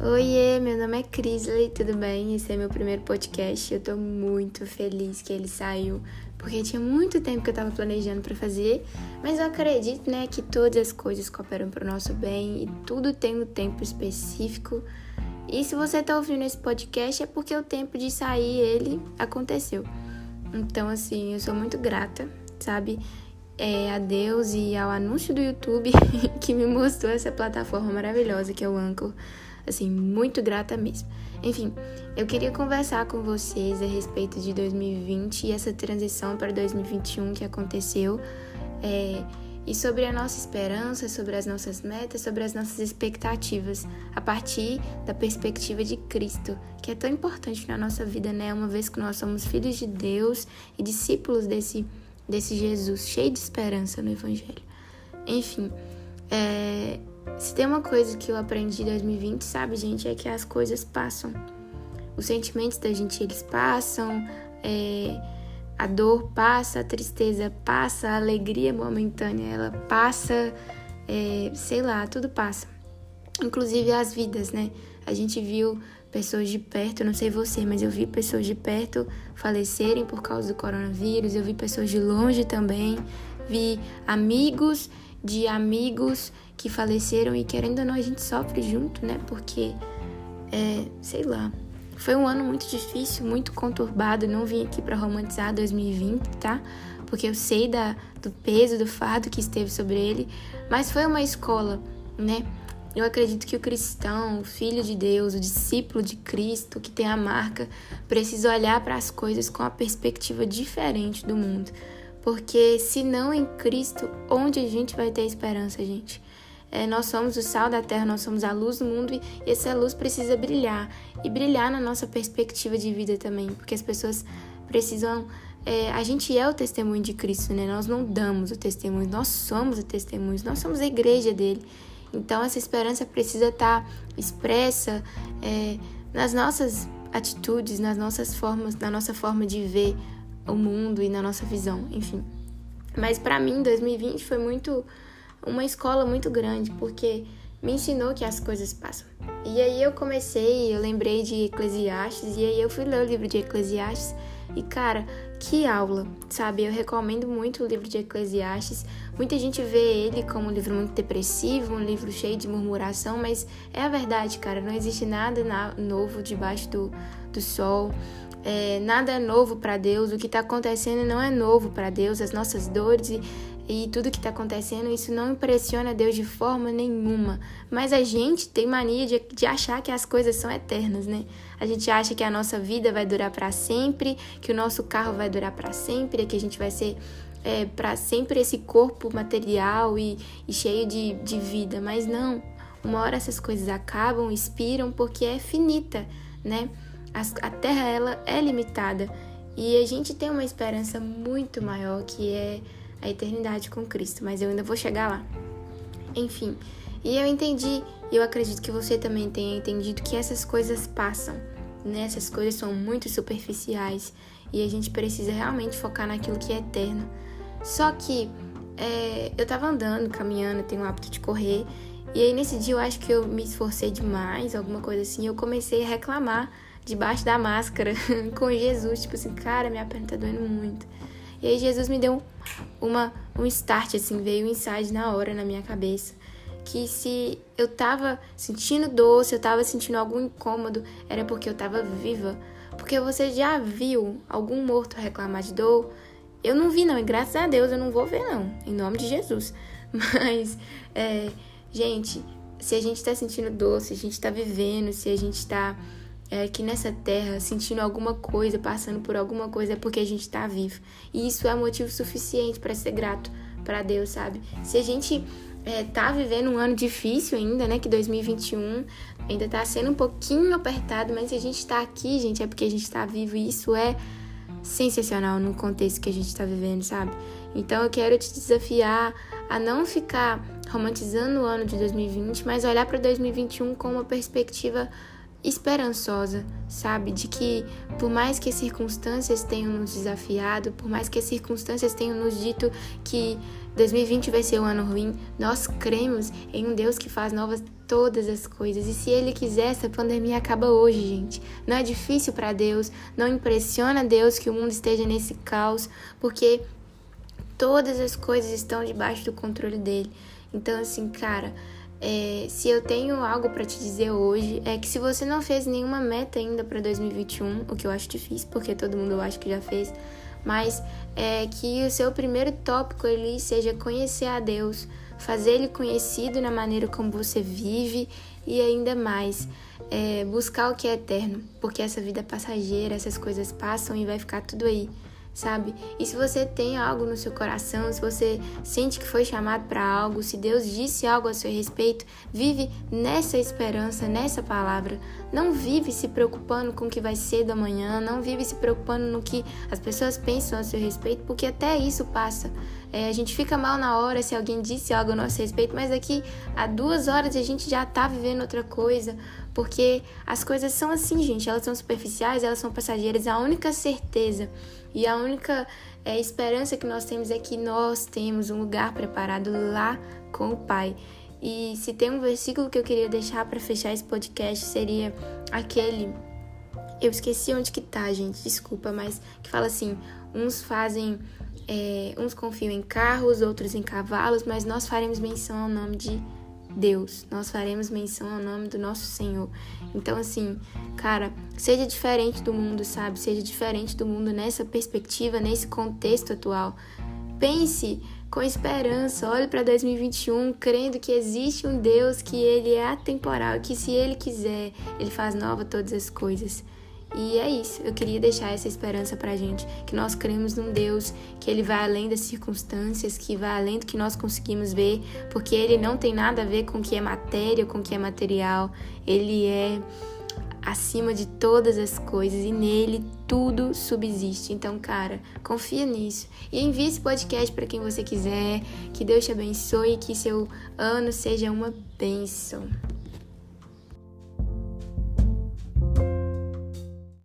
Oiê, meu nome é Crisley, tudo bem? Esse é meu primeiro podcast. Eu tô muito feliz que ele saiu, porque tinha muito tempo que eu tava planejando para fazer, mas eu acredito, né, que todas as coisas cooperam para o nosso bem e tudo tem um tempo específico. E se você tá ouvindo esse podcast é porque o tempo de sair ele aconteceu. Então, assim, eu sou muito grata, sabe? É, a Deus e ao anúncio do YouTube que me mostrou essa plataforma maravilhosa que é o Anchor assim, muito grata mesmo. Enfim, eu queria conversar com vocês a respeito de 2020 e essa transição para 2021 que aconteceu, é, e sobre a nossa esperança, sobre as nossas metas, sobre as nossas expectativas, a partir da perspectiva de Cristo, que é tão importante na nossa vida, né? Uma vez que nós somos filhos de Deus e discípulos desse, desse Jesus, cheio de esperança no Evangelho. Enfim, é, se tem uma coisa que eu aprendi em 2020, sabe, gente, é que as coisas passam. Os sentimentos da gente, eles passam, é, a dor passa, a tristeza passa, a alegria momentânea, ela passa, é, sei lá, tudo passa. Inclusive as vidas, né? A gente viu pessoas de perto, não sei você, mas eu vi pessoas de perto falecerem por causa do coronavírus, eu vi pessoas de longe também, vi amigos de amigos que faleceram e querendo ou não a gente sofre junto, né? Porque, é, sei lá, foi um ano muito difícil, muito conturbado. Não vim aqui para romantizar 2020, tá? Porque eu sei da, do peso, do fardo que esteve sobre ele, mas foi uma escola, né? Eu acredito que o cristão, o filho de Deus, o discípulo de Cristo, que tem a marca, precisa olhar para as coisas com a perspectiva diferente do mundo. Porque se não em Cristo, onde a gente vai ter esperança, gente? É, nós somos o sal da terra, nós somos a luz do mundo e essa luz precisa brilhar e brilhar na nossa perspectiva de vida também, porque as pessoas precisam. É, a gente é o testemunho de Cristo, né? Nós não damos o testemunho, nós somos o testemunho, nós somos a igreja dele. Então essa esperança precisa estar expressa é, nas nossas atitudes, nas nossas formas, na nossa forma de ver o mundo e na nossa visão, enfim. Mas para mim, 2020 foi muito uma escola muito grande, porque me ensinou que as coisas passam. E aí eu comecei, eu lembrei de Eclesiastes, e aí eu fui ler o livro de Eclesiastes, e cara, que aula, sabe? Eu recomendo muito o livro de Eclesiastes. Muita gente vê ele como um livro muito depressivo, um livro cheio de murmuração, mas é a verdade, cara. Não existe nada novo debaixo do, do sol. É, nada é novo para Deus. O que está acontecendo não é novo para Deus. As nossas dores e tudo que está acontecendo, isso não impressiona Deus de forma nenhuma. Mas a gente tem mania de, de achar que as coisas são eternas, né? A gente acha que a nossa vida vai durar para sempre, que o nosso carro vai durar para sempre, que a gente vai ser é, para sempre esse corpo material e, e cheio de, de vida. Mas não, uma hora essas coisas acabam, expiram, porque é finita, né? A terra ela é limitada e a gente tem uma esperança muito maior que é a eternidade com Cristo, mas eu ainda vou chegar lá. Enfim, e eu entendi, e eu acredito que você também tenha entendido que essas coisas passam, né? Essas coisas são muito superficiais e a gente precisa realmente focar naquilo que é eterno. Só que é, eu tava andando, caminhando, tenho o hábito de correr, e aí nesse dia eu acho que eu me esforcei demais, alguma coisa assim, eu comecei a reclamar debaixo da máscara com Jesus, tipo assim, cara, minha perna tá doendo muito. E aí Jesus me deu uma, um start, assim, veio um insight na hora na minha cabeça. Que se eu tava sentindo dor, se eu tava sentindo algum incômodo, era porque eu tava viva. Porque você já viu algum morto reclamar de dor? Eu não vi, não, e graças a Deus eu não vou ver, não, em nome de Jesus. Mas, é, gente, se a gente tá sentindo dor, se a gente tá vivendo, se a gente tá é, aqui nessa terra sentindo alguma coisa, passando por alguma coisa, é porque a gente está vivo. E isso é motivo suficiente para ser grato para Deus, sabe? Se a gente é, tá vivendo um ano difícil ainda, né? Que 2021 ainda tá sendo um pouquinho apertado, mas se a gente tá aqui, gente, é porque a gente tá vivo e isso é sensacional no contexto que a gente tá vivendo, sabe? Então eu quero te desafiar a não ficar romantizando o ano de 2020, mas olhar para 2021 com uma perspectiva esperançosa, sabe? De que por mais que as circunstâncias tenham nos desafiado, por mais que as circunstâncias tenham nos dito que 2020 vai ser um ano ruim, nós cremos em um Deus que faz novas todas as coisas. E se ele quiser, essa pandemia acaba hoje, gente. Não é difícil para Deus, não impressiona Deus que o mundo esteja nesse caos, porque todas as coisas estão debaixo do controle dele. Então, assim, cara, é, se eu tenho algo para te dizer hoje, é que se você não fez nenhuma meta ainda para 2021, o que eu acho difícil, porque todo mundo eu acho que já fez, mas é que o seu primeiro tópico ali seja conhecer a Deus, fazer ele conhecido na maneira como você vive e ainda mais é, buscar o que é eterno, porque essa vida é passageira, essas coisas passam e vai ficar tudo aí sabe? E se você tem algo no seu coração, se você sente que foi chamado para algo, se Deus disse algo a seu respeito, vive nessa esperança, nessa palavra. Não vive se preocupando com o que vai ser da manhã, não vive se preocupando no que as pessoas pensam a seu respeito, porque até isso passa. É, a gente fica mal na hora se alguém disse algo a nosso respeito, mas aqui há duas horas a gente já tá vivendo outra coisa, porque as coisas são assim, gente, elas são superficiais, elas são passageiras. A única certeza e a única é, esperança que nós temos é que nós temos um lugar preparado lá com o Pai. E se tem um versículo que eu queria deixar para fechar esse podcast seria aquele eu esqueci onde que tá, gente, desculpa, mas que fala assim: uns fazem, é, uns confiam em carros, outros em cavalos, mas nós faremos menção ao nome de Deus, nós faremos menção ao nome do nosso Senhor. Então, assim, cara, seja diferente do mundo, sabe? Seja diferente do mundo nessa perspectiva, nesse contexto atual. Pense com esperança, olhe para 2021 crendo que existe um Deus que ele é atemporal, que se ele quiser, ele faz nova todas as coisas. E é isso, eu queria deixar essa esperança pra gente, que nós cremos num Deus que ele vai além das circunstâncias, que vai além do que nós conseguimos ver, porque ele não tem nada a ver com o que é matéria, com o que é material, ele é acima de todas as coisas e nele tudo subsiste. Então, cara, confia nisso. E envie esse podcast para quem você quiser. Que Deus te abençoe e que seu ano seja uma bênção.